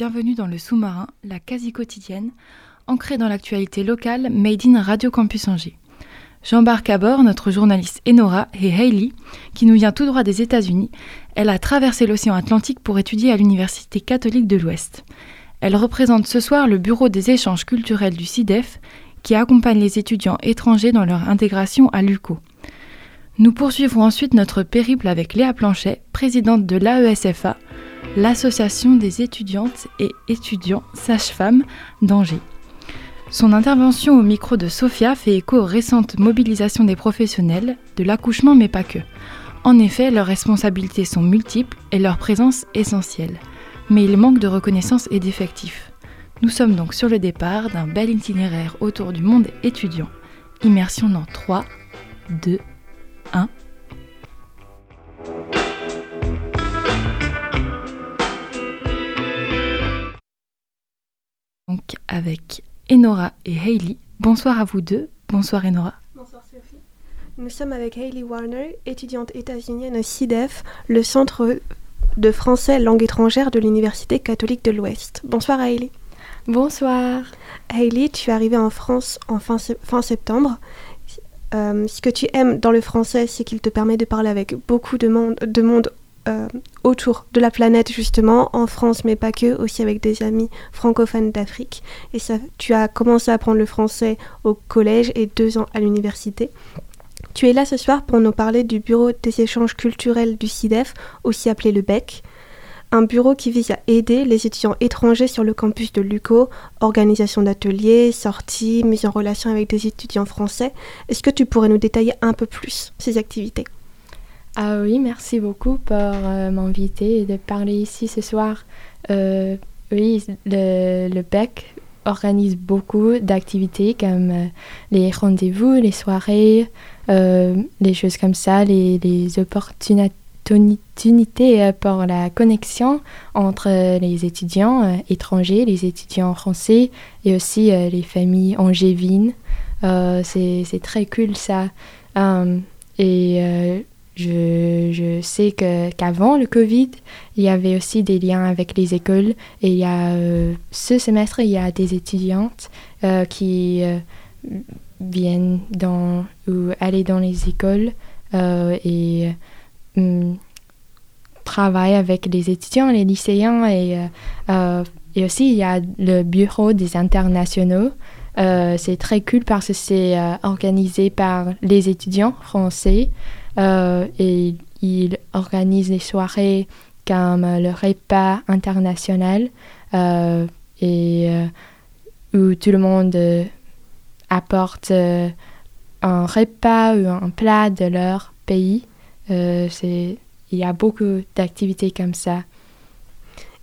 Bienvenue dans le sous-marin, la quasi quotidienne, ancrée dans l'actualité locale made in Radio Campus Angers. J'embarque à bord notre journaliste Enora et Hailey, qui nous vient tout droit des États-Unis. Elle a traversé l'océan Atlantique pour étudier à l'Université catholique de l'Ouest. Elle représente ce soir le Bureau des échanges culturels du CIDEF, qui accompagne les étudiants étrangers dans leur intégration à l'UCO. Nous poursuivrons ensuite notre périple avec Léa Planchet, présidente de l'AESFA, l'Association des étudiantes et étudiants sages-femmes d'Angers. Son intervention au micro de Sophia fait écho aux récentes mobilisations des professionnels, de l'accouchement mais pas que. En effet, leurs responsabilités sont multiples et leur présence essentielle. Mais il manque de reconnaissance et d'effectifs. Nous sommes donc sur le départ d'un bel itinéraire autour du monde étudiant. Immersion dans 3, 2, 1. Avec Enora et Hailey. Bonsoir à vous deux. Bonsoir Enora. Bonsoir Sophie. Nous sommes avec Hailey Warner, étudiante états-unienne au CIDEF, le Centre de français langue étrangère de l'Université catholique de l'Ouest. Bonsoir Hailey. Bonsoir. Hailey, tu es arrivée en France en fin, fin septembre. Euh, ce que tu aimes dans le français, c'est qu'il te permet de parler avec beaucoup de monde, de monde euh, autour de la planète justement, en France mais pas que, aussi avec des amis francophones d'Afrique. Et ça, tu as commencé à apprendre le français au collège et deux ans à l'université. Tu es là ce soir pour nous parler du Bureau des échanges culturels du CIDEF, aussi appelé le BEC, un bureau qui vise à aider les étudiants étrangers sur le campus de l'UCO, organisation d'ateliers, sorties, mise en relation avec des étudiants français. Est-ce que tu pourrais nous détailler un peu plus ces activités? Ah oui, merci beaucoup pour euh, m'inviter et de parler ici ce soir. Euh, oui, le, le BEC organise beaucoup d'activités comme euh, les rendez-vous, les soirées, les choses comme ça, les, opportunités pour la connexion entre les étudiants étrangers, les étudiants français et aussi les familles angévines. C'est très cool ça. et je, sais qu'avant le Covid, il y avait aussi des liens avec les écoles. Et il y a, euh, ce semestre, il y a des étudiantes euh, qui euh, viennent dans, ou aller dans les écoles et mm, travaillent avec les étudiants, les lycéens. Et, et aussi, il y a le bureau des internationaux. c'est très cool parce que c'est organisé par les étudiants français. Euh, et il organise des soirées comme le repas international euh, et euh, où tout le monde apporte un repas ou un plat de leur pays. c'est, il y a beaucoup d'activités comme ça.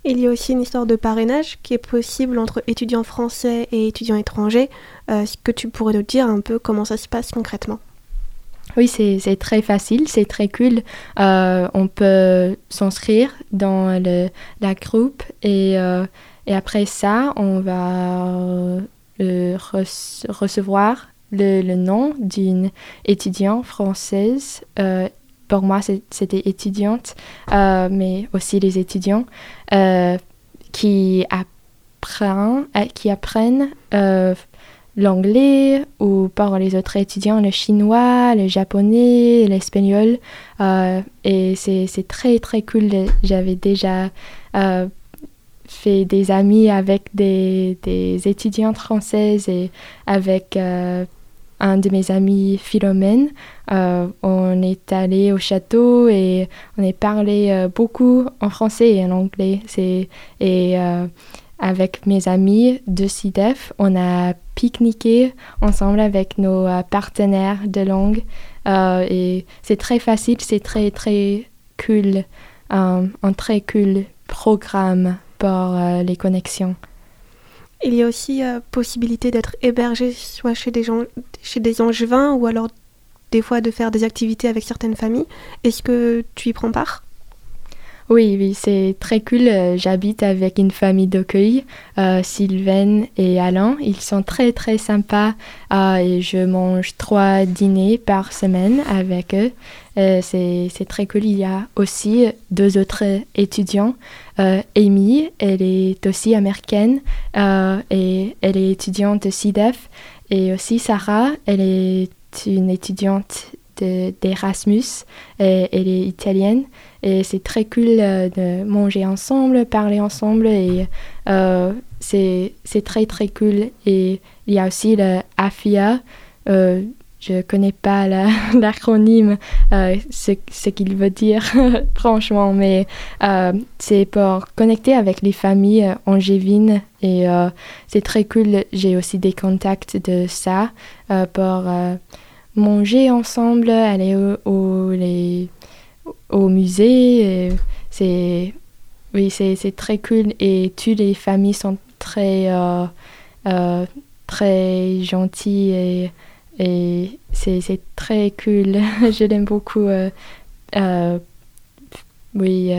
Il y a aussi une histoire de parrainage qui est possible entre étudiants français et étudiants étrangers. Est-ce que tu pourrais nous dire un peu comment ça se passe concrètement? Oui, c'est très facile, c'est très cool. Euh, on peut s'inscrire dans le, la groupe et, euh, et, après ça, on va euh, recevoir le, le nom d'une étudiante française. pour moi, c'était étudiante, mais aussi les étudiants qui, apprennent, qui apprennent l'anglais ou par les autres étudiants le chinois, le japonais, l'espagnol. Euh, et c'est très très cool. J'avais déjà euh, fait des amis avec des, des, étudiantes françaises et avec euh, un de mes amis, Philomène. on est allé au château et on a parlé beaucoup en français et en anglais. Et avec mes amis de CIDEF, on a pique-niqué ensemble avec nos partenaires de langue. et c'est très facile, c'est très, très cool, un très cool programme pour les connexions. Il y a aussi possibilité d'être hébergé soit chez des, gens, chez des angevins ou alors des fois de faire des activités avec certaines familles. Est-ce que tu y prends part? Oui, oui, c'est très cool. Euh, j'habite avec une famille d'accueil, euh, Sylvain et Alain. Ils sont très, très sympas euh, et je mange trois dîners par semaine avec eux. c'est très cool. Il y a aussi deux autres étudiants. Amy, elle est aussi américaine et elle est étudiante de CIDEF. Et aussi Sarah, elle est une étudiante d'Erasmus. elle est italienne. Et c'est très cool euh, de manger ensemble, parler ensemble et euh, c'est très très cool. Et il y a aussi le AFIA. Euh, je ne connais pas l'acronyme, ce, ce qu'il veut dire, franchement, mais c'est pour connecter avec les familles angevines et c'est très cool. J'ai aussi des contacts de ça pour manger ensemble, aller au musée. C'est oui, c'est très cool et toutes les familles sont très euh, euh, gentilles et, c'est très cool. Je l'aime beaucoup. Euh, oui,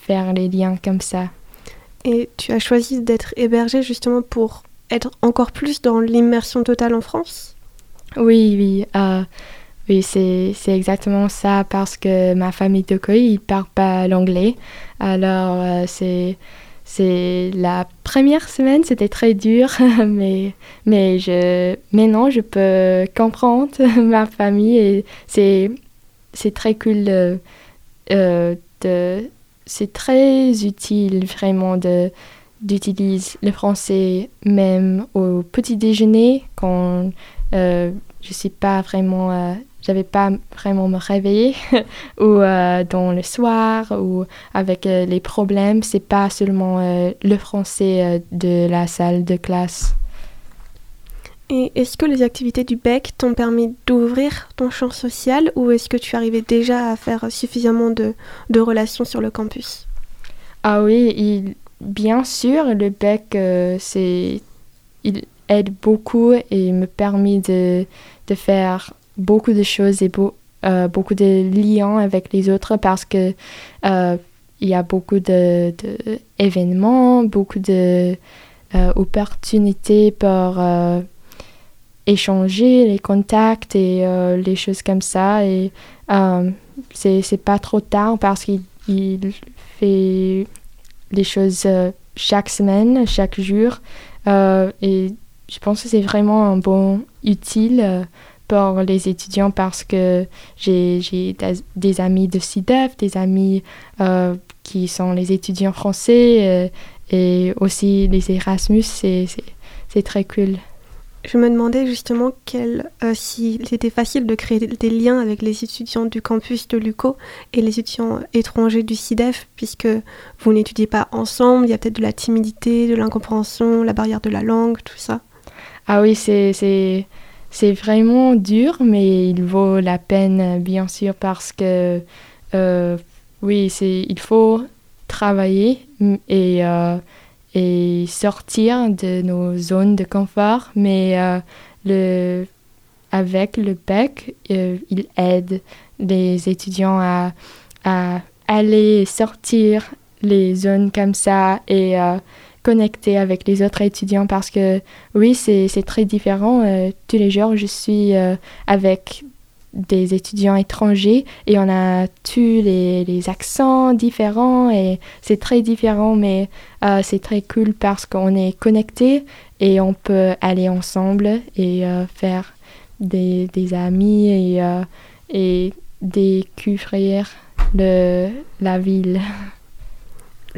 faire les liens comme ça. Et tu as choisi d'être hébergé justement pour être encore plus dans l'immersion totale en France? Oui, oui. Oui, c'est exactement ça parce que ma famille de Koi, ne parle pas l'anglais. Alors, euh, c'est la première semaine, c'était très dur, mais, mais, je, maintenant je peux comprendre ma famille et c'est, très cool. Euh, de, c'est très utile vraiment de, d'utiliser le français même au petit déjeuner quand euh, je ne sais pas vraiment j'avais pas vraiment me réveiller ou euh, dans le soir ou avec euh, les problèmes. C'est pas seulement euh, le français de la salle de classe. Et est-ce que les activités du BEC t'ont permis d'ouvrir ton champ social ou est-ce que tu arrivais déjà à faire suffisamment de, de relations sur le campus? Ah oui, il, bien sûr, le BEC, c'est, il aide beaucoup et me permet de, de faire beaucoup de choses et euh, beaucoup de liens avec les autres parce que euh, il y a beaucoup de, événements, beaucoup de euh, opportunités pour échanger les contacts et les choses comme ça et c'est pas trop tard parce qu'il fait les choses chaque semaine, chaque jour et je pense que c'est vraiment un bon utile pour les étudiants parce que j'ai des amis de CIDEF, des amis euh, qui sont les étudiants français euh, et aussi les Erasmus, c'est très cool. Je me demandais justement quel, euh, s'il était facile de créer des liens avec les étudiants du campus de l'UCO et les étudiants étrangers du CIDEF, puisque vous n'étudiez pas ensemble, il y a peut-être de la timidité, de l'incompréhension, la barrière de la langue, tout ça. Ah oui, c'est vraiment dur, mais il vaut la peine, bien sûr, parce que, euh, oui, il faut travailler et, euh, et sortir de nos zones de confort, mais euh, le, avec le BEC, il aide les étudiants à, à aller sortir les zones comme ça et connecter avec les autres étudiants parce que oui, c'est très différent. Euh, tous les jours, je suis euh, avec des étudiants étrangers et on a tous les, accents différents et c'est très différent mais euh, c'est très cool parce qu'on est connecté et on peut aller ensemble et faire des, amis et, découvrir la ville.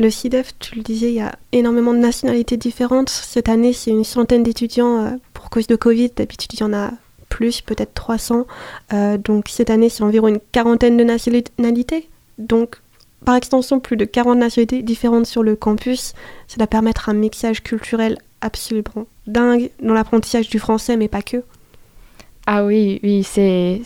Le CIDEF, tu le disais, il y a énormément de nationalités différentes. Cette année, c'est une centaine d'étudiants euh, pour cause de Covid. D'habitude, il y en a plus, peut-être 300. Euh, donc cette année, c'est environ une quarantaine de nationalités. Donc par extension plus de 40 nationalités différentes sur le campus. Ça doit permettre un mixage culturel absolument dingue dans l'apprentissage du français, mais pas que. Ah oui, oui, c'est,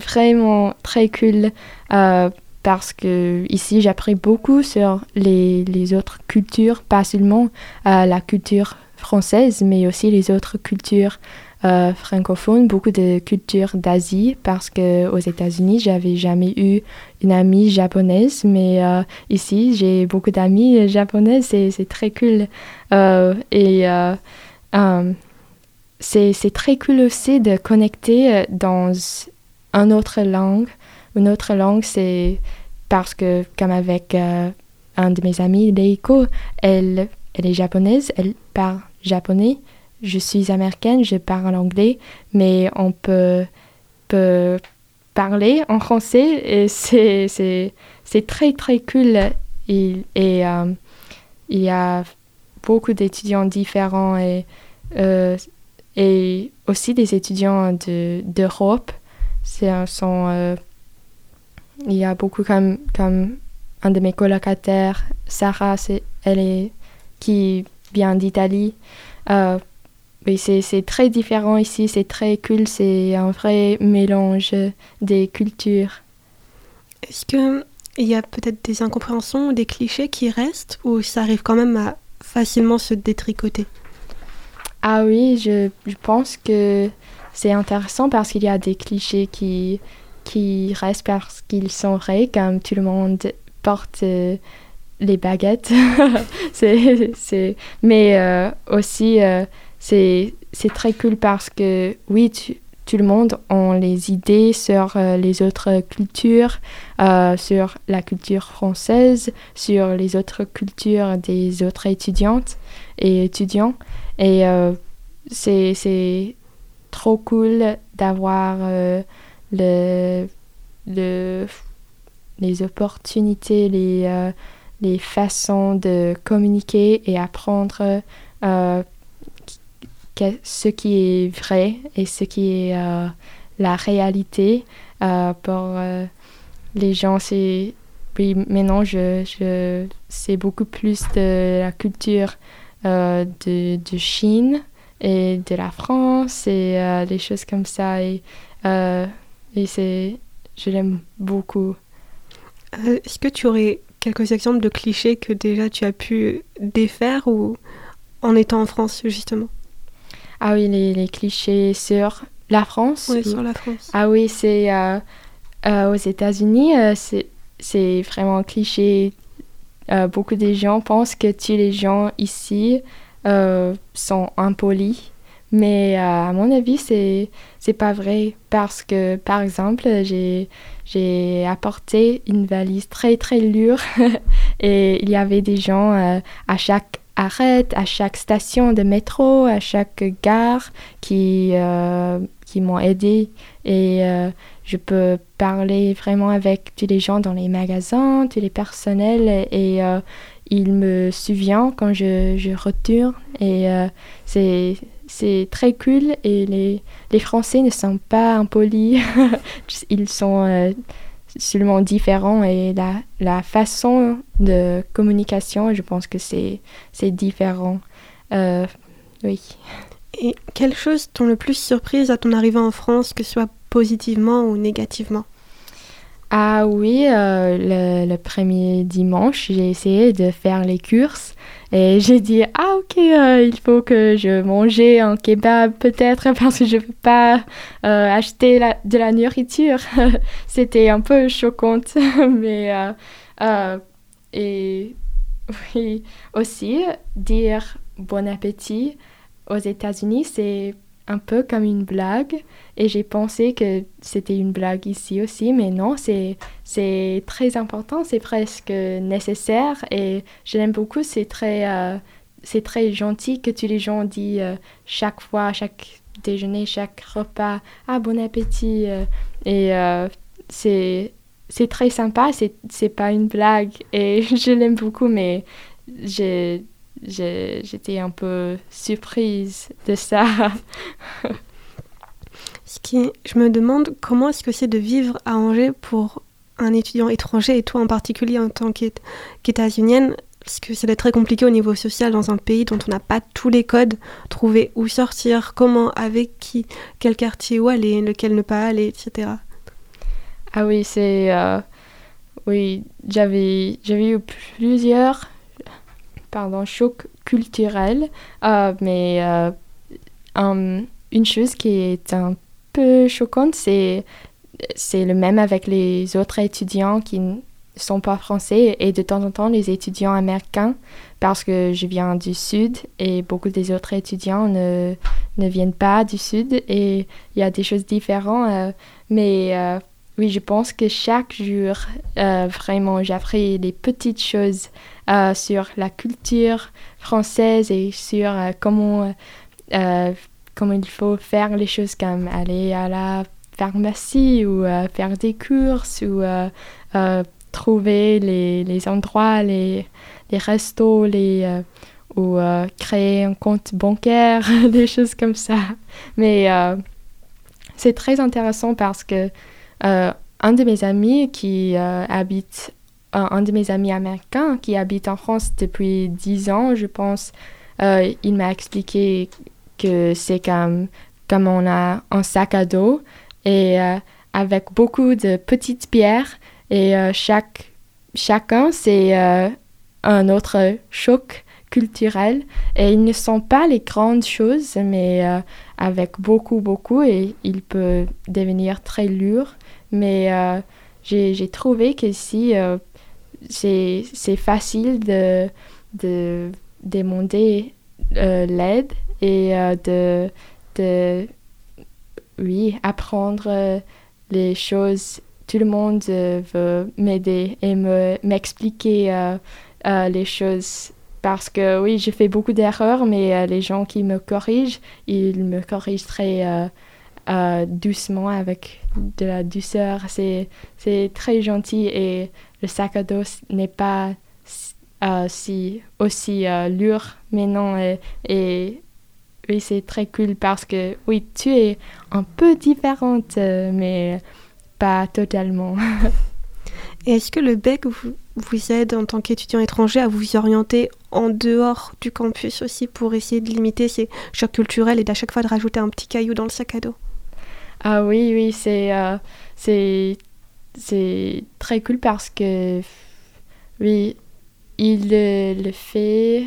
vraiment très cool euh, parce que ici j'apprends beaucoup sur les, les, autres cultures, pas seulement euh, la culture française, mais aussi les autres cultures euh, francophones, beaucoup de cultures d'Asie, parce que aux États-Unis j'avais jamais eu une amie japonaise, mais euh, ici j'ai beaucoup d'amis japonaises, c'est, c'est très cool. Et c'est très cool aussi de connecter dans une autre langue. Une autre langue, c'est parce que, comme avec un de mes amis, Leiko, elle, elle est japonaise, elle parle japonais. Je suis américaine, je parle anglais, mais on peut, peut parler en français et c'est, très très cool. Et, euh, il y a beaucoup d'étudiants différents et, euh, et aussi des étudiants de, d'Europe. Sont, euh, il y a beaucoup comme, comme un de mes colocataires, Sarah, c'est, elle est qui vient d'Italie. Euh, c'est très différent ici, c'est très cool, c'est un vrai mélange des cultures. Est-ce qu'il y a peut-être des incompréhensions ou des clichés qui restent ou ça arrive quand même à facilement se détricoter? Ah oui, je, je pense que c'est intéressant parce qu'il y a des clichés qui, qui restent parce qu'ils sont vrais, comme tout le monde porte euh, les baguettes. c'est, mais euh, aussi, euh, c'est, très cool parce que, oui, tout le monde a les idées sur euh, les autres cultures, sur la culture française, sur les autres cultures des autres étudiantes et étudiants. Et c'est, c'est trop cool d'avoir le, le, les opportunités, les les façons de communiquer et apprendre euh, ce qui est vrai et ce qui est euh, la réalité euh, pour les gens. C'est oui, maintenant je, je c'est beaucoup plus de la culture de, de, Chine et de la France et des choses comme ça et c'est je l'aime beaucoup. Est-ce que tu aurais quelques exemples de clichés que déjà tu as pu défaire ou en étant en France justement? Ah oui, les, clichés sur la France Oui, sur la France. Ah oui, c'est euh, euh, aux États-Unis, euh, c'est vraiment cliché. beaucoup de gens pensent que tous les gens ici sont impolis. Mais à mon avis, c'est c'est pas vrai parce que par exemple, j'ai j'ai apporté une valise très très lourde et il y avait des gens euh, à chaque arrêt, à chaque station de métro, à chaque gare qui, euh, qui m'ont aidé et euh, je peux parler vraiment avec tous les gens dans les magasins, tous les personnels et il me souvient quand je, je retourne et c'est c'est très cool et les, les, Français ne sont pas impolis, ils sont euh, seulement différents et la, la, façon de communication, je pense que c'est différent. Euh, oui. Et quelles choses t'ont le plus surprise à ton arrivée en France, que ce soit positivement ou négativement? Ah oui, euh, le, le, premier dimanche, j'ai essayé de faire les courses et j'ai dit, ah ok, euh, il faut que je mange un kebab peut-être parce que je ne peux pas euh, acheter de la nourriture. C'était un peu choquant, mais... Euh, et oui, aussi, dire bon appétit aux États-Unis, c'est un peu comme une blague. Et j'ai pensé que c'était une blague ici aussi, mais non, c'est, très important, c'est presque nécessaire. Et je l'aime beaucoup, c'est très, euh, c'est très gentil que tous les gens disent euh, chaque fois, chaque déjeuner, chaque repas, ah bon appétit euh, et c'est, c'est très sympa, c'est pas une blague. Et je l'aime beaucoup, mais j'ai j'étais un peu surprise de ça. Ce qui, je me demande comment est-ce que c'est de vivre à Angers pour un étudiant étranger et toi en particulier en tant qu'états-unienne parce que ça doit être très compliqué au niveau social dans un pays dont on n'a pas tous les codes, trouver où sortir, comment, avec qui, quel quartier où aller, lequel ne pas aller, etc. Ah oui, c'est... Euh, oui, j'avais, j'avais eu plusieurs pardon, chocs culturels, euh, mais euh, une chose qui est un peu choquante, c'est, c'est le même avec les autres étudiants qui sont pas français et de temps en temps les étudiants américains parce que je viens du sud et beaucoup des autres étudiants ne, ne viennent pas du sud et il y a des choses différentes. Euh, mais euh, oui, je pense que chaque jour, euh, vraiment, j'apprends les petites choses sur la culture française et sur comment, comment il faut faire les choses comme aller à la pharmacie ou faire des courses ou trouver les, les endroits, les, les restos, les, euh, ou euh, créer un compte bancaire, des choses comme ça. Mais euh, c'est très intéressant parce que un de mes amis qui habite, un de mes amis américains qui habite en France depuis 10 ans, je pense, il m'a expliqué que c'est comme, comme on a un sac à dos et avec beaucoup de petites pierres et euh, chaque, chacun, c'est euh, un autre choc culturel. Et ils ne sont pas les grandes choses, mais euh, avec beaucoup, beaucoup, et il peut devenir très lourd. Mais j'ai trouvé que si c'est facile de, de demander l'aide et de, de oui, apprendre les choses tout le monde euh, veut m'aider et me, m'expliquer euh, euh, les choses. Parce que oui, je fais beaucoup d'erreurs, mais les gens qui me corrigent, ils me corrigent très doucement avec de la douceur. C'est, c'est très gentil et le sac à dos n'est pas si, aussi lourd, mais non. Et, et oui, c'est très cool parce que oui, tu es un peu différente, mais pas totalement. Et est-ce que le BEC vous, vous aide en tant qu'étudiant étranger à vous orienter en dehors du campus aussi pour essayer de limiter ces chocs culturels et d'à chaque fois de rajouter un petit caillou dans le sac à dos? Ah oui, oui, c'est euh, c'est très cool parce que oui, il le fait.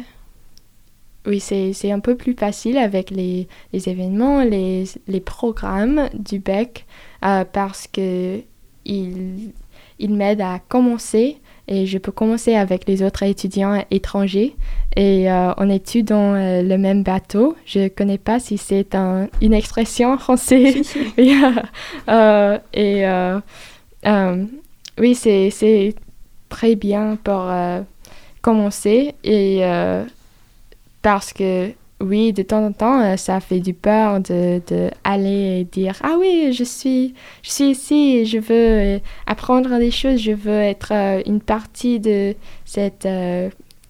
Oui, c'est un peu plus facile avec les, les événements, les, les programmes du BEC euh, parce que il, il m'aide à commencer et je peux commencer avec les autres étudiants étrangers et euh, on étudie dans euh, le même bateau. Je ne connais pas si c'est un, une expression française. et oui, c'est très bien pour commencer et parce que oui, de temps en temps, euh, ça fait du peur de, aller et dire ah oui, je suis, je ici, je veux euh, apprendre des choses, je veux être euh, une partie de cette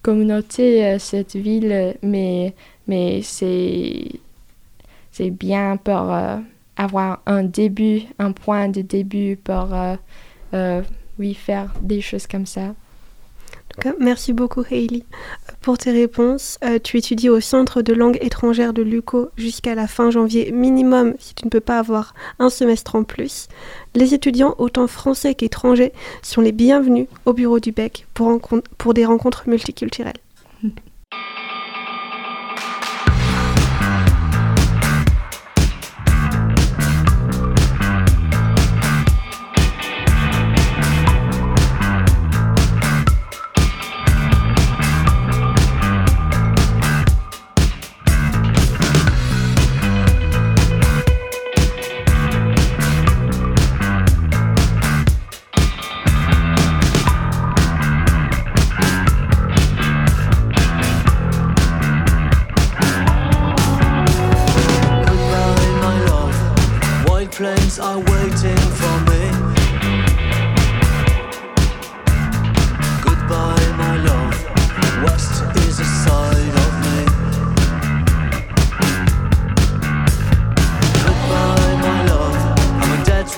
communauté, cette ville, mais mais c'est bien pour avoir un début, un point de début pour faire des choses comme ça. Merci beaucoup, Hailey, pour tes réponses. Euh, tu étudies au Centre de langue étrangère de l'UCO jusqu'à la fin janvier minimum si tu ne peux pas avoir un semestre en plus. Les étudiants, autant français qu'étrangers, sont les bienvenus au bureau du BEC pour, pour des rencontres multiculturelles.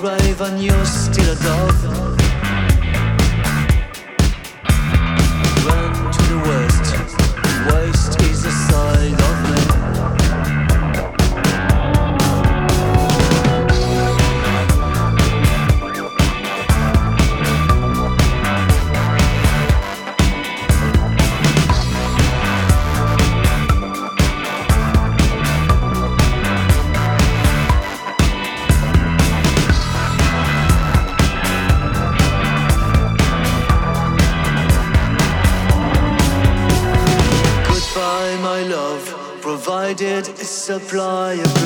and you're still a dove. Supply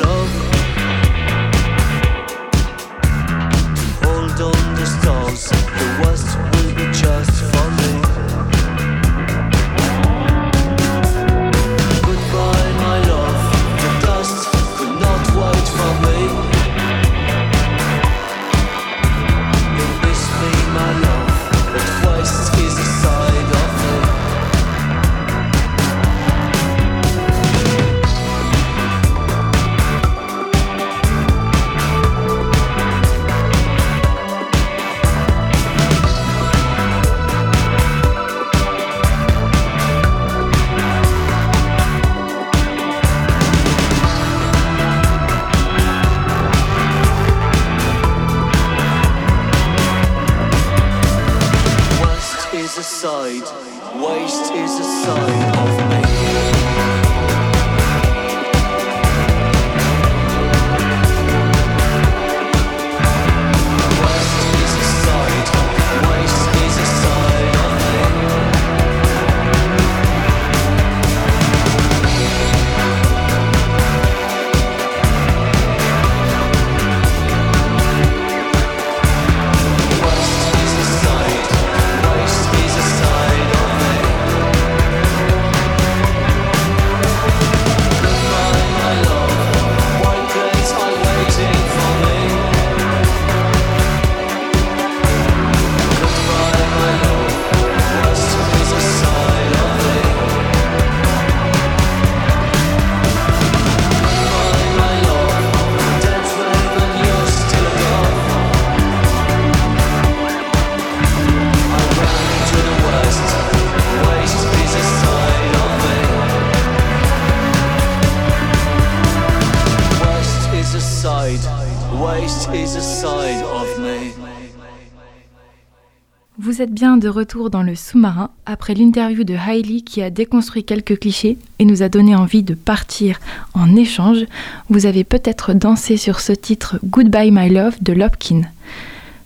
Vous êtes bien de retour dans le sous-marin après l'interview de Hailey qui a déconstruit quelques clichés et nous a donné envie de partir en échange. Vous avez peut-être dansé sur ce titre Goodbye My Love de Lopkin.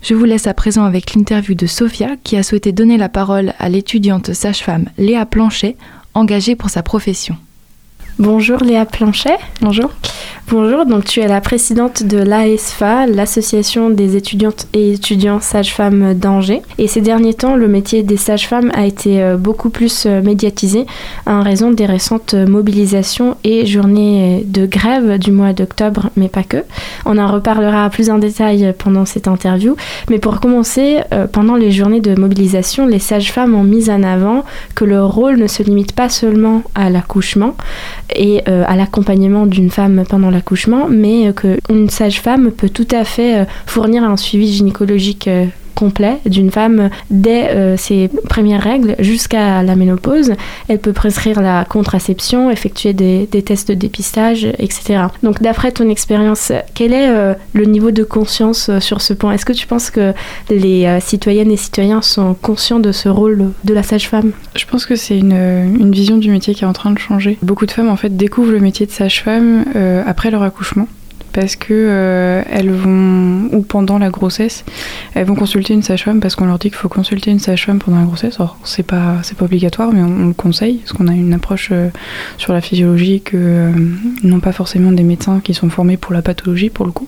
Je vous laisse à présent avec l'interview de Sophia qui a souhaité donner la parole à l'étudiante sage-femme Léa Planchet, engagée pour sa profession. Bonjour Léa Planchet. Bonjour. Bonjour, donc tu es la présidente de l'AESFA, l'association des étudiantes et étudiants sages-femmes d'Angers. Et ces derniers temps, le métier des sages-femmes a été euh, beaucoup plus euh, médiatisé en raison des récentes mobilisations et journées de grève du mois d'octobre, mais pas que. On en reparlera plus en détail pendant cette interview. Mais pour commencer, euh, pendant les journées de mobilisation, les sages-femmes ont mis en avant que leur rôle ne se limite pas seulement à l'accouchement et euh, à l'accompagnement d'une femme pendant l'accouchement, mais euh, qu'une sage-femme peut tout à fait euh, fournir un suivi gynécologique complet d'une femme dès euh, ses premières règles jusqu'à la ménopause. Elle peut prescrire la contraception, effectuer des, tests de dépistage, etc. Donc d'après ton expérience, quel est euh, le niveau de conscience euh, sur ce point? Est-ce que tu penses que les citoyennes et citoyens sont conscients de ce rôle de la sage-femme? Je pense que c'est une, une vision du métier qui est en train de changer. Beaucoup de femmes en fait découvrent le métier de sage-femme après leur accouchement parce que euh, elles vont ou pendant la grossesse, elles vont consulter une sage-femme parce qu'on leur dit qu'il faut consulter une sage-femme pendant la grossesse. Alors c'est pas c'est pas obligatoire, mais on, le conseille parce qu'on a une approche euh, sur la physiologie que euh, n'ont pas forcément des médecins qui sont formés pour la pathologie pour le coup.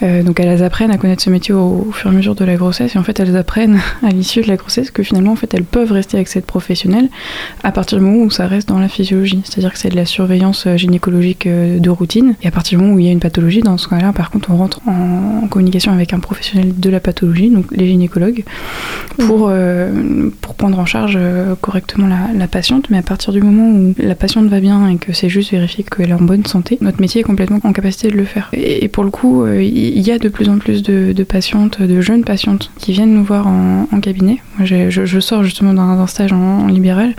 Donc elles apprennent à connaître ce métier au, au, fur et à mesure de la grossesse et en fait elles apprennent à l'issue de la grossesse que finalement en fait elles peuvent rester avec cette professionnelle à partir du moment où ça reste dans la physiologie. C'est-à-dire que c'est de la surveillance gynécologique de routine et à partir du moment où il y a une pathologie dans ce cas-là, par contre, on rentre en, en, communication avec un professionnel de la pathologie, donc les gynécologues, pour, euh, pour prendre en charge euh, correctement la, la, patiente. Mais à partir du moment où la patiente va bien et que c'est juste vérifier qu'elle est en bonne santé, notre métier est complètement en capacité de le faire. Et, et pour le coup, euh, il y a de plus en plus de, de, patientes, de jeunes patientes, qui viennent nous voir en, en cabinet. Moi, je, je, sors justement d'un stage en, en, libéral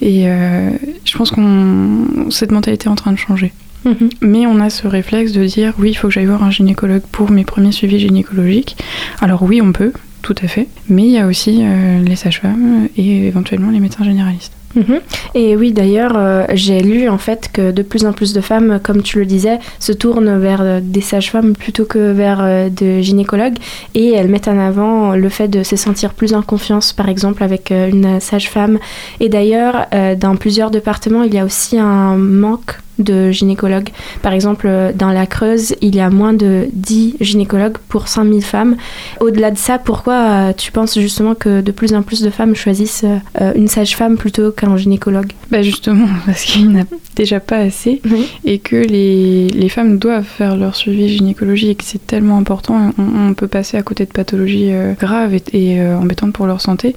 et euh, je pense qu'on cette mentalité est en train de changer. Mmh. Mais on a ce réflexe de dire oui, il faut que j'aille voir un gynécologue pour mes premiers suivis gynécologiques. Alors oui, on peut, tout à fait. Mais il y a aussi euh, les sages-femmes et éventuellement les médecins généralistes. Mmh. Et oui, d'ailleurs, euh, j'ai lu en fait que de plus en plus de femmes, comme tu le disais, se tournent vers euh, des sages-femmes plutôt que vers euh, des gynécologues et elles mettent en avant le fait de se sentir plus en confiance, par exemple, avec euh, une sage-femme. Et d'ailleurs, dans plusieurs départements, il y a aussi un manque de gynécologues. Par exemple, euh, dans la Creuse, il y a moins de 10 gynécologues pour 100 000 femmes. Au-delà de ça, pourquoi euh, tu penses justement que de plus en plus de femmes choisissent euh, une sage-femme plutôt qu'un gynécologue? Bah justement, parce qu'il n'y en a déjà pas assez Oui. et que les, les femmes doivent faire leur suivi gynécologique et que c'est tellement important. On, on peut passer à côté de pathologies euh, graves et, et, euh, embêtantes pour leur santé.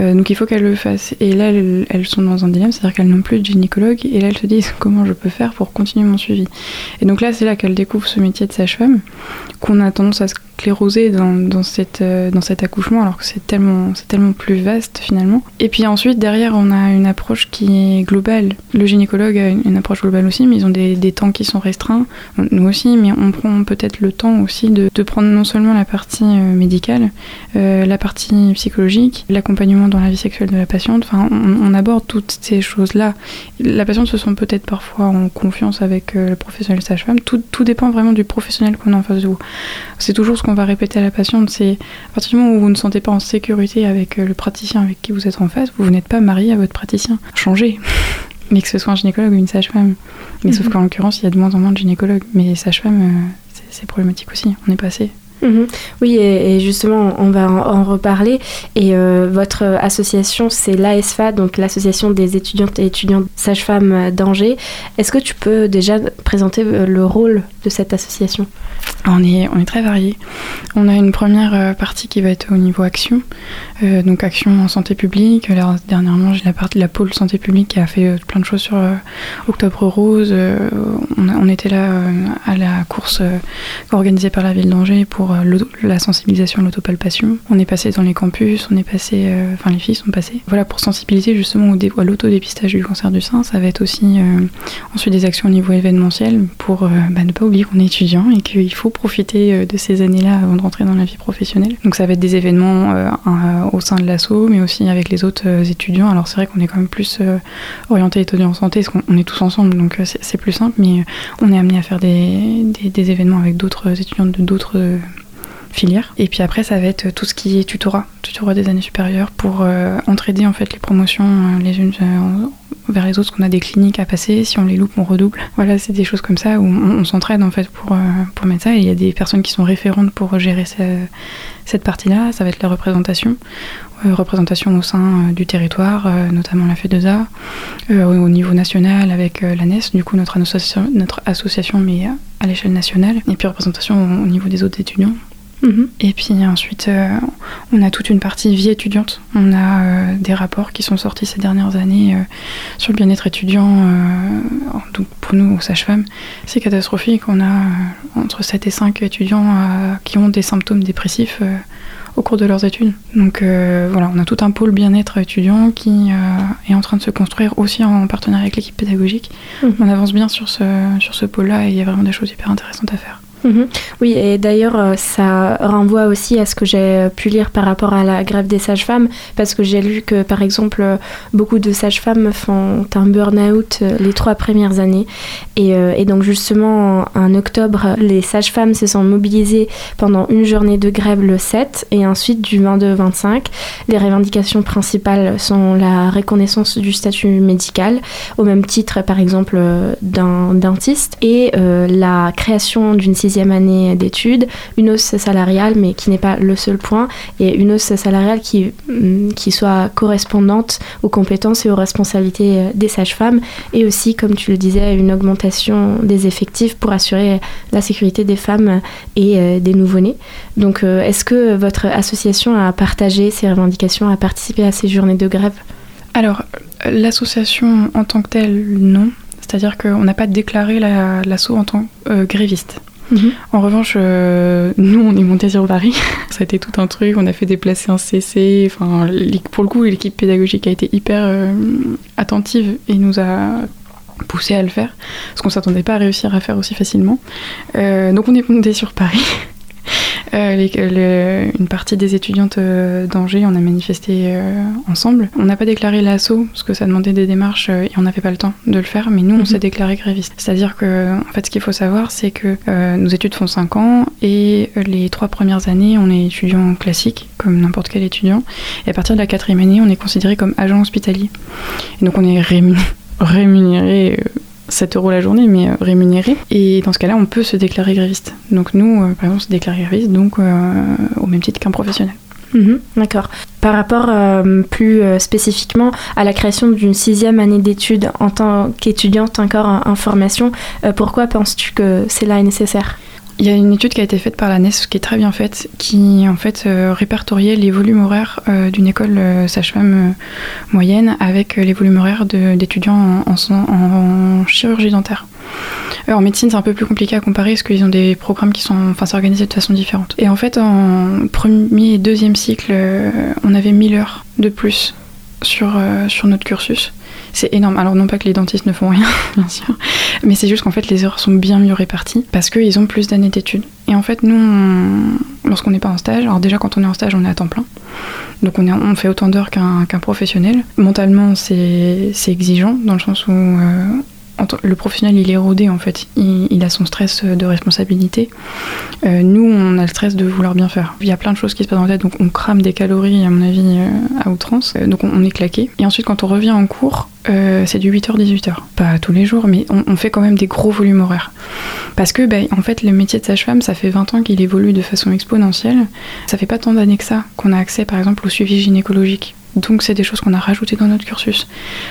Euh, donc il faut qu'elles le fassent. Et là, elles, elles sont dans un dilemme, c'est-à-dire qu'elles n'ont plus de gynécologue et là, elles se disent comment je peux faire pour continuer mon suivi. Et donc là, c'est là qu'elles découvrent ce métier de sage-femme qu'on a tendance à scléroser dans, dans, cette, euh, dans cet accouchement alors que c'est tellement, tellement plus vaste finalement. Et puis ensuite, derrière, on a une approche qui est globale. Le gynécologue a une, approche globale aussi, mais ils ont des, des, temps qui sont restreints. Nous aussi, mais on prend peut-être le temps aussi de, de, prendre non seulement la partie euh, médicale, euh, la partie psychologique, l'accompagnement dans la vie sexuelle de la patiente. Enfin, on, aborde toutes ces choses-là. La patiente se sent peut-être parfois en confiance avec le professionnel sage-femme. Tout, tout dépend vraiment du professionnel qu'on a en face de vous. C'est toujours ce qu'on va répéter à la patiente, c'est à partir du moment où vous ne sentez pas en sécurité avec euh, le praticien avec qui vous êtes en face, vous, n'êtes pas marié à votre praticien. Changez mais que ce soit un gynécologue ou une sage-femme. Mais sauf qu'en l'occurrence, il y a de moins en moins de gynécologues. Mais sage-femme, euh, c'est problématique aussi. On est passé. Mmh. Oui, et, et, justement, on va en, en reparler. Et euh, votre association, c'est l'ASFA, donc l'Association des étudiantes et étudiants sages-femmes d'Angers. Est-ce que tu peux déjà présenter euh, le rôle de cette association? On est, on est très varié. On a une première euh, partie qui va être au niveau action, euh, donc action en santé publique. Là, dernièrement, j'ai la partie de la pôle santé publique qui a fait euh, plein de choses sur euh, Octobre Rose. On, a, on, était là à la course organisée par la ville d'Angers pour la sensibilisation à l'autopalpation. On est passé dans les campus, on est passé, enfin les filles sont passées. Voilà, pour sensibiliser justement au à l'autodépistage du cancer du sein, ça va être aussi ensuite des actions au niveau événementiel pour bah, ne pas oublier qu'on est étudiant et qu'il faut profiter de ces années-là avant de rentrer dans la vie professionnelle. Donc ça va être des événements euh, au sein de l'asso, mais aussi avec les autres euh, étudiants. Alors c'est vrai qu'on est quand même plus euh, orienté étudiant en santé, parce qu'on est tous ensemble, donc c'est plus simple, mais on est amené à faire des événements avec d'autres étudiants de d'autres Et puis après, ça va être tout ce qui est tutorat, tutorat des années supérieures pour euh, entraider en fait les promotions euh, les unes euh, vers les autres, qu'on a des cliniques à passer, si on les loupe, on redouble. Voilà, c'est des choses comme ça où on, s'entraide en fait pour, pour mettre ça. Et il y a des personnes qui sont référentes pour gérer ce, cette partie-là. Ça va être la représentation. représentation au sein du territoire, notamment la FEDESA, au niveau national avec l'ANES, du coup notre association, notre association mais à l'échelle nationale, et puis représentation au niveau des autres étudiants, Mmh. Et puis ensuite, euh, on a toute une partie vie étudiante. On a euh, des rapports qui sont sortis ces dernières années euh, sur le bien-être étudiant. donc pour nous, aux sages-femmes, c'est catastrophique. On a entre 7 et 5 étudiants qui ont des symptômes dépressifs au cours de leurs études. Donc voilà, on a tout un pôle bien-être étudiant qui est en train de se construire aussi en partenariat avec l'équipe pédagogique. Mmh. On avance bien sur ce, sur ce pôle-là et il y a vraiment des choses hyper intéressantes à faire. Mmh. Oui, et d'ailleurs, euh, ça renvoie aussi à ce que j'ai pu lire par rapport à la grève des sages-femmes, parce que j'ai lu que, par exemple, beaucoup de sages-femmes font un burn-out euh, les trois premières années. Et, euh, donc, justement, en octobre, les sages-femmes se sont mobilisées pendant une journée de grève le 7, et ensuite du 22 au 25. Les revendications principales sont la reconnaissance du statut médical, au même titre, par exemple, d'un dentiste, et euh, la création d'une année d'études, une hausse salariale, mais qui n'est pas le seul point, et une hausse salariale qui, qui soit correspondante aux compétences et aux responsabilités des sages-femmes, et aussi, comme tu le disais, une augmentation des effectifs pour assurer la sécurité des femmes et euh, des nouveau-nés. Donc, euh, est-ce que votre association a partagé ces revendications, a participé à ces journées de grève? Alors, l'association en tant que telle, non. C'est-à-dire qu'on n'a pas déclaré l'assaut la, en tant que euh, gréviste. Mmh. En revanche, euh, nous, on est monté sur Paris. Ça a été tout un truc. On a fait déplacer un CC. Enfin, pour le coup, l'équipe pédagogique a été hyper euh, attentive et nous a poussé à le faire. Parce qu'on s'attendait pas à réussir à faire aussi facilement. Euh, donc, on est monté sur Paris. Euh, les, le, une partie des étudiantes euh, d'Angers, on a manifesté euh, ensemble. On n'a pas déclaré l'assaut parce que ça demandait des démarches et on n'avait pas le temps de le faire, mais nous, on -hmm. s'est déclaré gréviste. C'est-à-dire que, en fait, ce qu'il faut savoir, c'est que nos études font 5 ans et les trois premières années, on est étudiant classique, comme n'importe quel étudiant. Et à partir de la quatrième année, on est considéré comme agent hospitalier. Et donc, on est rémunéré 7 euros la journée, mais euh, rémunéré. Et dans ce cas-là, on peut se déclarer gréviste. Donc nous, euh, par exemple, on se gréviste, donc euh, au même titre qu'un professionnel. Mhm, D'accord. Par rapport plus spécifiquement à la création d'une sixième année d'études en tant qu'étudiante encore en, formation, pourquoi penses-tu que cela est nécessaire? Il y a une étude qui a été faite par la NES qui est très bien faite, qui en fait euh, répertoriait les volumes horaires euh, d'une école euh, sage-femme euh, moyenne avec les volumes horaires d'étudiants en, chirurgie dentaire. En médecine, c'est un peu plus compliqué à comparer parce qu'ils ont des programmes qui sont, enfin, de façon différente. Et en fait, en premier et deuxième cycle, on avait 1000 heures de plus sur, sur notre cursus. C'est énorme. Alors non pas que les dentistes ne font rien, bien sûr, mais c'est juste qu'en fait les heures sont bien mieux réparties parce qu'ils ont plus d'années d'études. Et en fait, nous, on- lorsqu'on n'est pas en stage, alors déjà quand on est en stage, on est à temps plein. Donc on, est, on fait autant d'heures qu'un professionnel. Mentalement, c'est exigeant dans le sens où euh, le professionnel, il est rodé en fait. Il, a son stress de responsabilité. Euh, nous, on a le stress de vouloir bien faire. Il y a plein de choses qui se passent dans la tête, donc on crame des calories, à mon avis, euh, à outrance. Euh, donc on, est claqué. Et ensuite, quand on revient en cours, c'est du 8h-18h. Pas tous les jours, mais on, fait quand même des gros volumes horaires. Parce que, ben, en fait, le métier de sage-femme, ça fait 20 ans qu'il évolue de façon exponentielle. Ça fait pas tant d'années que ça qu'on a accès, par exemple, au suivi gynécologique. Donc, c'est des choses qu'on a rajoutées dans notre cursus.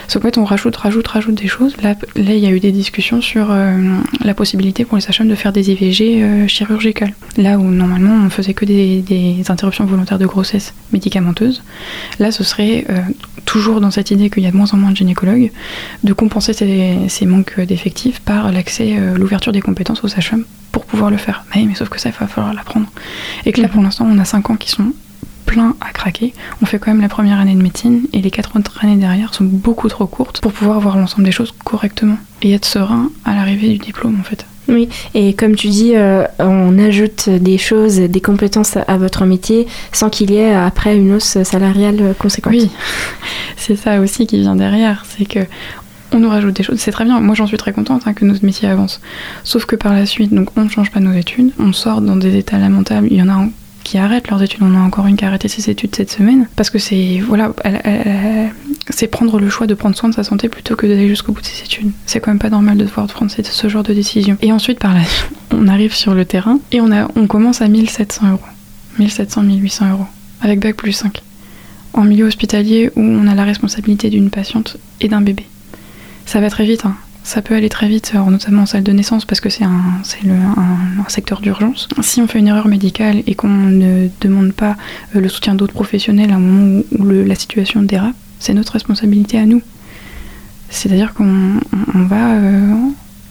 Sauf qu'en fait, on rajoute, rajoute, rajoute des choses. Là, là, il y a eu des discussions sur euh, la possibilité pour les sages-femmes de faire des IVG euh, chirurgicales. Là où, normalement, on faisait que des, des interruptions volontaires de grossesse médicamenteuses. Là, ce serait euh, toujours dans cette idée qu'il y a de moins en moins de gynécologues, de compenser ces, ces manques d'effectifs par l'accès, l'ouverture des compétences aux sages-femmes pour pouvoir le faire. Mais, mais sauf que ça, il va falloir l'apprendre. Et que là, pour l'instant, on a 5 ans qui sont pleins à craquer. On fait quand même la première année de médecine et les 4 autres années derrière sont beaucoup trop courtes pour pouvoir voir l'ensemble des choses correctement et être serein à l'arrivée du diplôme en fait. Oui, et comme tu dis, euh, on ajoute des choses, des compétences à votre métier sans qu'il y ait après une hausse salariale conséquente. Oui, c'est ça aussi qui vient derrière, c'est que on nous rajoute des choses, c'est très bien, moi j'en suis très contente hein, que notre métier avance. Sauf que par la suite, donc on ne change pas nos études, on sort dans des états lamentables, il y en a qui arrêtent leurs études, on a encore une qui a arrêté ses études cette semaine, parce que c'est voilà, c'est prendre le choix de prendre soin de sa santé plutôt que d'aller jusqu'au bout de ses études. C'est quand même pas normal de devoir prendre ce, genre de décision. Et ensuite par suite, on arrive sur le terrain et on, a, on commence à 1700 euros. 1700, 1800 euros, avec bac plus 5 en milieu hospitalier où on a la responsabilité d'une patiente et d'un bébé. Ça va très vite, hein. Ça peut aller très vite, alors notamment en salle de naissance parce que c'est un, un- secteur d'urgence. Si on fait une erreur médicale et qu'on ne demande pas euh, le soutien d'autres professionnels à un moment où, la situation dérape, c'est notre responsabilité à nous. C'est-à-dire qu'on on- on va euh,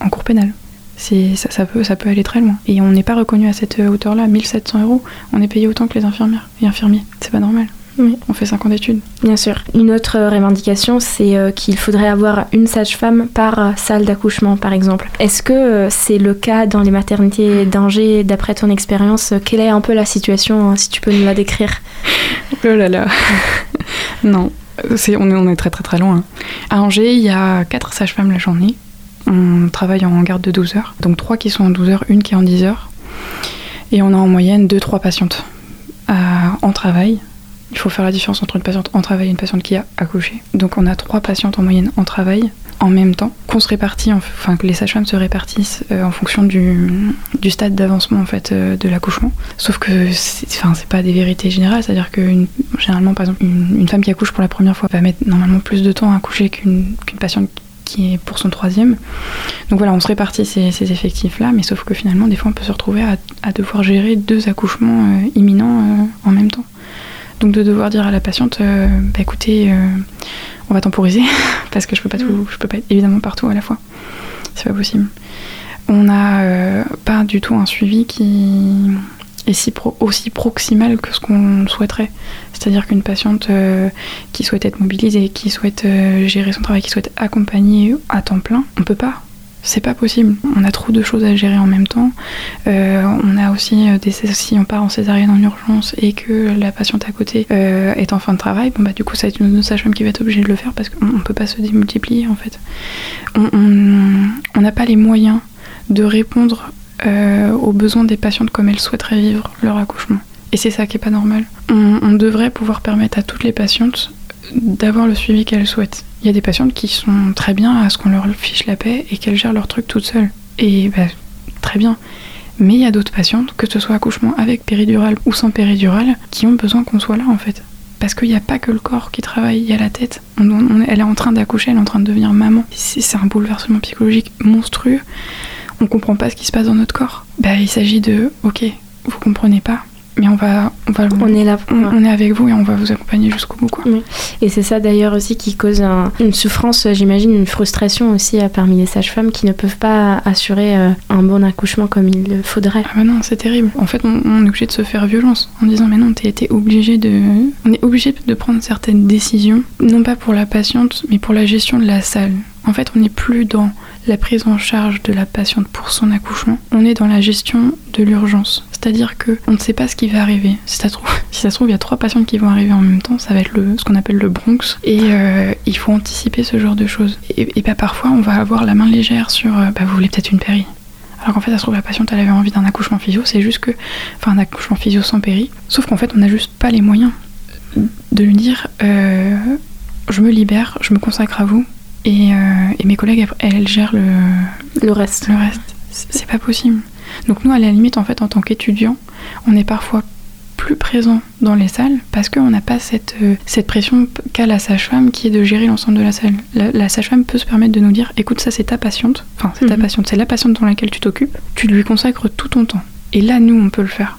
en cours pénal. Ça, ça peut, ça peut aller très loin. Et on n'est pas reconnu à cette hauteur-là, 1700 euros. On est payé autant que les infirmières et infirmiers. C'est pas normal. Oui. On fait 5 ans d'études. Bien sûr. Une autre revendication, c'est euh, qu'il faudrait avoir une sage-femme par euh, salle d'accouchement, par exemple. Est-ce que euh, c'est le cas dans les maternités d'Angers, d'après ton expérience Quelle est un peu la situation, hein, si tu peux nous la décrire? Oh là là. non, on, est, on est très très très loin. À Angers, il y a 4 sages-femmes la journée. On travaille en garde de 12 heures. Donc 3 qui sont en 12 heures, une qui est en 10 heures. Et on a en moyenne 2-3 patientes en travail. Il faut faire la différence entre une patiente en travail et une patiente qui a accouché. Donc on a 3 patientes en moyenne en travail en même temps, qu'on se répartit, en- enfin que les sages-femmes se répartissent euh, en fonction du, stade d'avancement en fait euh, de l'accouchement. Sauf que c'est, enfin pas des vérités générales, c'est-à-dire que une- généralement par exemple une, femme qui accouche pour la première fois va mettre normalement plus de temps à accoucher qu'une, qu'une patiente qui est pour son troisième. Donc voilà, on se répartit ces, effectifs-là, mais sauf que finalement des fois on peut se retrouver à, devoir gérer deux accouchements euh, imminents en même temps. Donc de devoir dire à la patiente, euh, bah écoutez, euh, on va temporiser parce que je peux pas tout, je peux pas être évidemment partout à la fois. C'est pas possible. On n'a euh, pas du tout un suivi qui est si pro- aussi proximal que ce qu'on souhaiterait. C'est-à-dire qu'une patiente qui souhaite être mobilisée, qui souhaite gérer son travail, qui souhaite accompagner à temps plein, on peut pas. C'est pas possible. On a trop de choses à gérer en même temps. Euh, on a aussi euh, des si on part en césarienne en urgence et que la patiente à côté euh, est en fin de travail, bon bah du coup ça va être une autre sage-femme qui va être obligée de le faire parce qu'on on peut pas se démultiplier en fait. On- n'a pas les moyens de répondre aux besoins des patientes comme elles souhaiteraient vivre leur accouchement. Et c'est ça qui est pas normal. On devrait pouvoir permettre à toutes les patientes d'avoir le suivi qu'elles souhaitent. Il y a des patientes qui sont très bien à ce qu'on leur fiche la paix et qu'elles gèrent leur truc toutes seules. Et bah, très bien. Mais il y a d'autres patientes, que ce soit accouchement avec péridurale ou sans péridurale, qui ont besoin qu'on soit là en fait. Parce qu'il n'y a pas que le corps qui travaille, il y a la tête. Elle est en train d'accoucher, elle est en train de devenir maman. C'est c'est un bouleversement psychologique monstrueux. On comprend pas ce qui se passe dans notre corps. Bah, il s'agit de, ok, vous comprenez pas, mais on va, on va, On est là. on, on est avec vous et on va vous accompagner jusqu'au bout, quoi. Et c'est ça d'ailleurs aussi qui cause un- une souffrance, euh, j'imagine, une frustration aussi euh, parmi les sages-femmes qui ne peuvent pas assurer euh, un bon accouchement comme il le faudrait. Ah bah non, c'est terrible. En fait, on, on est obligé de se faire violence en disant mais non, t'es obligé de, on est obligé de prendre certaines décisions, non pas pour la patiente, mais pour la gestion de la salle. En fait, on n'est plus dans la prise en charge de la patiente pour son accouchement. On est dans la gestion de l'urgence. C'est-à-dire que on ne sait pas ce qui va arriver. Si ça se trouve, si ça se trouve, il y a trois patientes qui vont arriver en même temps. Ça va être le, ce qu'on appelle le Bronx. Et euh, il faut anticiper ce genre de choses. Et, et bah, parfois, on va avoir la main légère sur, euh, bah, vous voulez peut-être une péri. Alors qu'en fait, ça se trouve, la patiente, elle avait envie d'un accouchement physio, c'est juste que. Enfin, un accouchement physio sans péri. Sauf qu'en fait, on n'a juste pas les moyens de lui dire euh, je me libère, je me consacre à vous, et, euh, et mes collègues, elles, elles gèrent le, Le reste. le reste. C'est pas possible. Donc, nous, à la limite, en fait, en tant qu'étudiants, on est parfois plus présent dans les salles parce qu'on n'a pas cette, euh, cette pression qu'a la sage-femme qui est de gérer l'ensemble de la salle. La, la sage-femme peut se permettre de nous dire écoute, ça c'est ta patiente, enfin c'est ta Mhm. patiente, c'est la patiente dans laquelle tu t'occupes, tu lui consacres tout ton temps. Et là, nous, on peut le faire.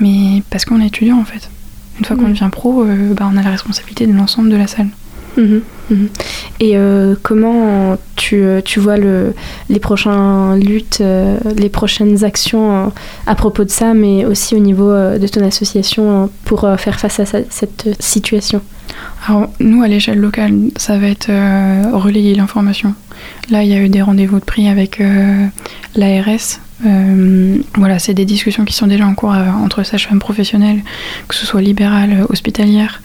Mais parce qu'on est étudiant en fait. Une fois qu'on Mhm. devient pro, euh, bah, on a la responsabilité de l'ensemble de la salle. Mhm, mhm. Et euh, comment tu, euh, tu vois le, les prochaines luttes, euh, les prochaines actions à propos de ça, mais aussi au niveau de ton association pour faire face à cette situation? Alors, nous, à l'échelle locale, ça va être euh, relayer l'information. Là, il y a eu des rendez-vous de prix avec l'ARS. Voilà, c'est des discussions qui sont déjà en cours entre sages-femmes professionnelles, que ce soit libérales, hospitalières,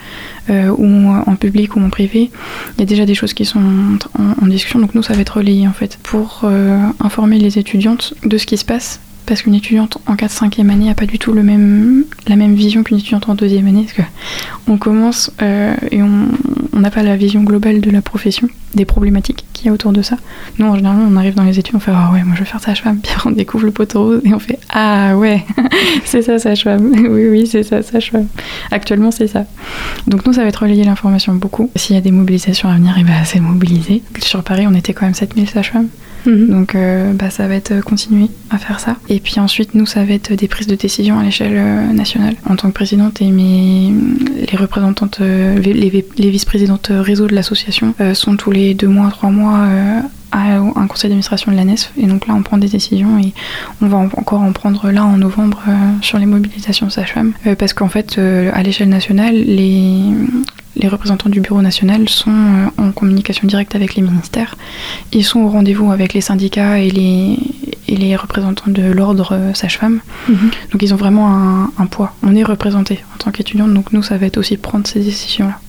euh, ou en public ou en privé. Il y a déjà des choses qui sont en discussion, donc nous, ça va être relayé en fait, pour euh, informer les étudiantes de ce qui se passe. Parce qu'une étudiante en 4-5e année n'a pas du tout le même, la même vision qu'une étudiante en deuxième année. Parce que on commence euh, et on n'a pas la vision globale de la profession, des problématiques qu'il y a autour de ça. Nous, en général, on arrive dans les études, on fait Ah ouais, moi je vais faire sage-femme. Puis on découvre le poteau rose et on fait Ah ouais, c'est ça sage-femme. oui, oui, c'est ça sage-femme. Actuellement, c'est ça. Donc, nous, ça va être relayer l'information beaucoup. S'il y a des mobilisations à venir, et bah, c'est mobiliser. Sur Paris, on était quand même 7000 sages-femmes. Mhm. Donc euh, bah, ça va être euh, continuer à faire ça. Et puis ensuite, nous, ça va être des prises de décision à l'échelle euh, nationale. En tant que présidente et mes, les représentantes, les, les vice-présidentes réseau de l'association sont tous les deux mois, trois mois à un conseil d'administration de la NESF. Et donc là, on prend des décisions et on va en- encore en prendre là en novembre euh, sur les mobilisations sages-femmes. Euh, parce qu'en fait, euh, à l'échelle nationale, les, les représentants du bureau national sont euh, en communication directe avec les ministères. Ils sont au rendez-vous avec les syndicats et les, et les représentants de l'ordre sage-femme. Mhm. Donc ils ont vraiment un, un poids. On est représenté en tant qu'étudiante, donc nous, ça va être aussi prendre ces décisions-là.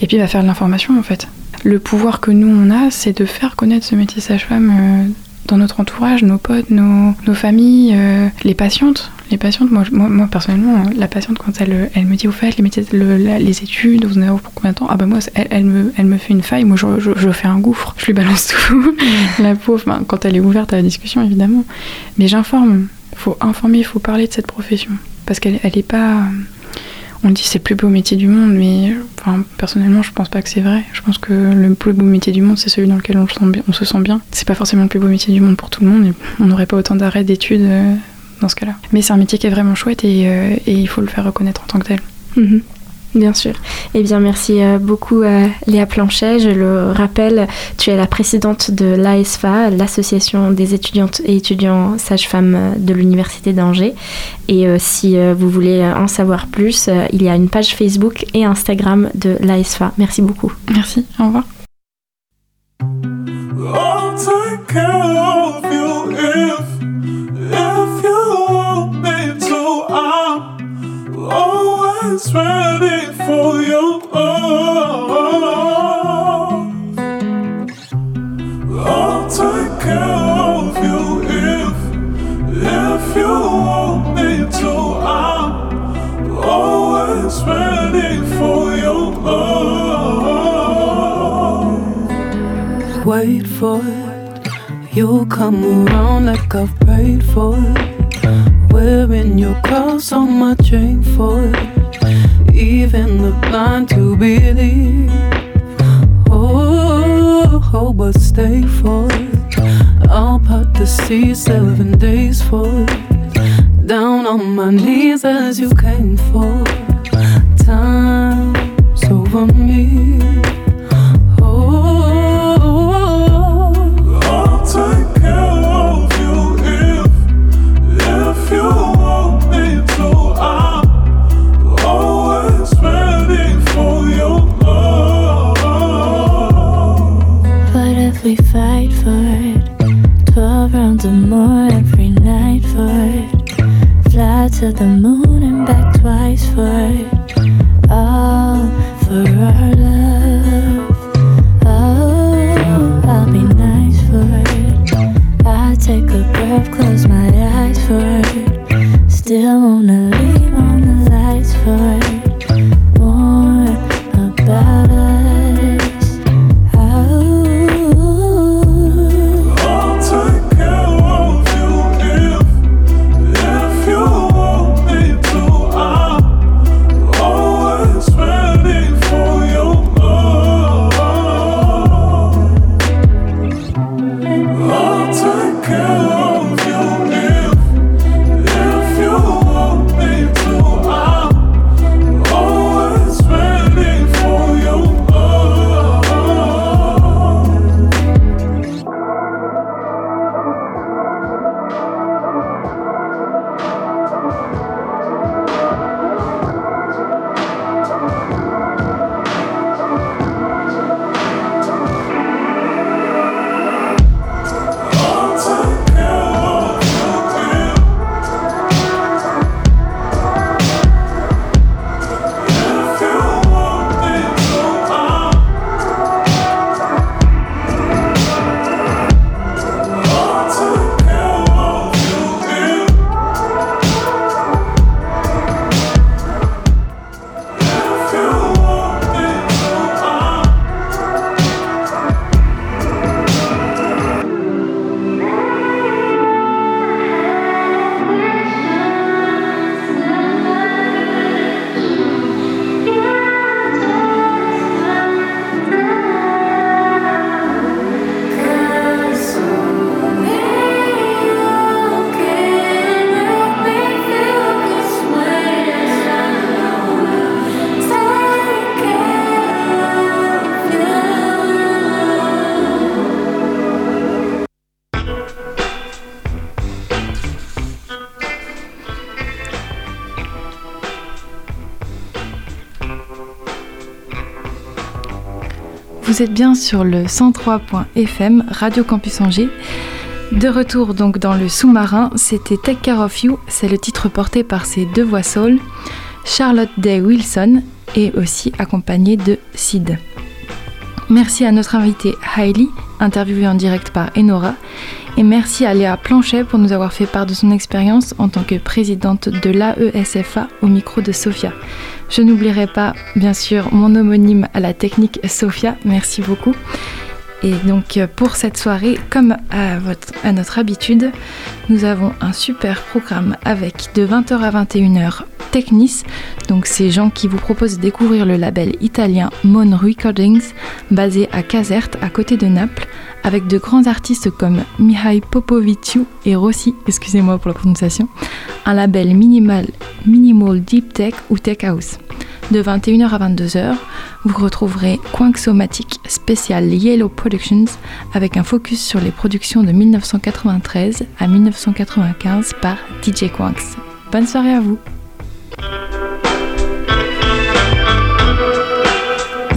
Et puis, il va faire de l'information, en fait. Le pouvoir que nous, on a, c'est de faire connaître ce métier sage-femme euh, dans notre entourage, nos potes, nos, nos familles, euh, les patientes. Les patientes, moi, moi, moi, personnellement, la patiente, quand elle, elle me dit, au fait, les, métiers, le- la- les études, vous en avez pour combien de temps? Ah bah moi, elle, elle me, elle me fait une faille, moi, je, je, je fais un gouffre, je lui balance tout. la pauvre, ben, quand elle est ouverte à la discussion, évidemment. Mais j'informe. Il faut informer, il faut parler de cette profession. Parce qu'elle elle est pas... On dit c'est le plus beau métier du monde, mais personnellement, je pense pas que c'est vrai. Je pense que le plus beau métier du monde, c'est celui dans lequel on, se sent bien-. C'est pas forcément le plus beau métier du monde pour tout le monde, et on n'aurait pas autant d'arrêts d'études euh, dans ce cas-là. Mais c'est un métier qui est vraiment chouette et, euh, il faut le faire reconnaître en tant que tel. Mhm. Bien sûr. Eh bien, merci euh, beaucoup à Léa Planchet. Je le rappelle, tu es la présidente de l'ASFA, l'Association des étudiantes et étudiants sages-femmes euh, de l'Université d'Angers. Et euh, si euh, vous voulez en savoir plus, euh, il y a une page Facebook et Instagram de l'ASFA. Merci beaucoup. Merci, au revoir. Ready for your. I'll take care of you if, if you want me to. I'm always ready for your. Wait for it. You'll come around like I've prayed for it. Wearing your cross on my chain for it. Even the blind to believe. Oh, oh, but stay for it. I'll part the sea seven days for it. Down on my knees as you came for. Time's over me. Vous êtes bien sur le 103.fm Radio Campus Angers. De retour donc dans le sous-marin, c'était Take Care of You, c'est le titre porté par ses deux voix soul, Charlotte Day Wilson et aussi accompagnée de Sid. Merci à notre invitée Hailey, interviewée en direct par Enora, et merci à Léa Planchet pour nous avoir fait part de son expérience en tant que présidente de l'AESFA au micro de Sophia. Je n'oublierai pas, bien sûr, mon homonyme à la technique Sophia, merci beaucoup. Et donc euh, pour cette soirée, comme à, notre habitude, nous avons un super programme avec de 20h à 21h Technis, donc ces gens qui vous proposent de découvrir le label italien Mon Recordings, basé à Caserte, à côté de Naples, avec de grands artistes comme Mihai Popoviciu et Rossi, excusez-moi pour la prononciation, un label minimal, minimal deep tech ou tech house. De 21h à 22h, vous retrouverez Quanksomatic spécial Yellow Productions avec un focus sur les productions de 1993 à 1995 par DJ Quanks. Bonne soirée à vous